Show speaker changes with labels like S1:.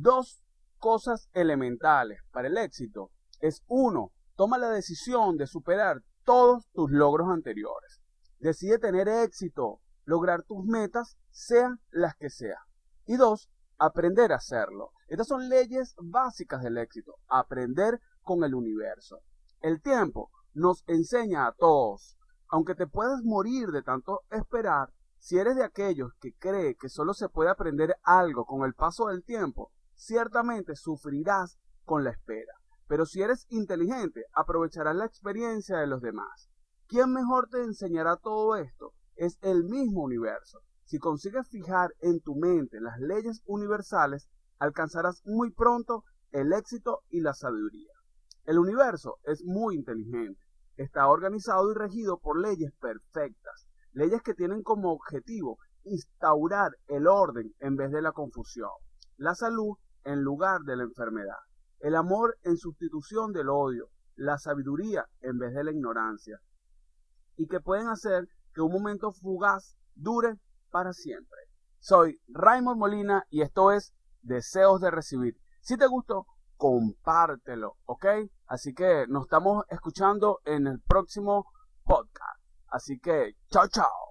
S1: dos cosas elementales para el éxito es uno, toma la decisión de superar todos tus logros anteriores. Decide tener éxito, lograr tus metas, sean las que sean. Y dos, aprender a hacerlo. Estas son leyes básicas del éxito. Aprender con el universo. El tiempo nos enseña a todos. Aunque te puedas morir de tanto esperar, si eres de aquellos que cree que solo se puede aprender algo con el paso del tiempo, ciertamente sufrirás con la espera. Pero si eres inteligente, aprovecharás la experiencia de los demás. ¿Quién mejor te enseñará todo esto? Es el mismo universo. Si consigues fijar en tu mente las leyes universales, alcanzarás muy pronto el éxito y la sabiduría. El universo es muy inteligente. Está organizado y regido por leyes perfectas, leyes que tienen como objetivo instaurar el orden en vez de la confusión, la salud en lugar de la enfermedad, el amor en sustitución del odio, la sabiduría en vez de la ignorancia, y que pueden hacer que un momento fugaz dure para siempre. Soy Raymond Molina y esto es Deseos de Recibir. Si te gustó, compártelo, ¿ok? Así que nos estamos escuchando en el próximo podcast. Así que, chao, chao.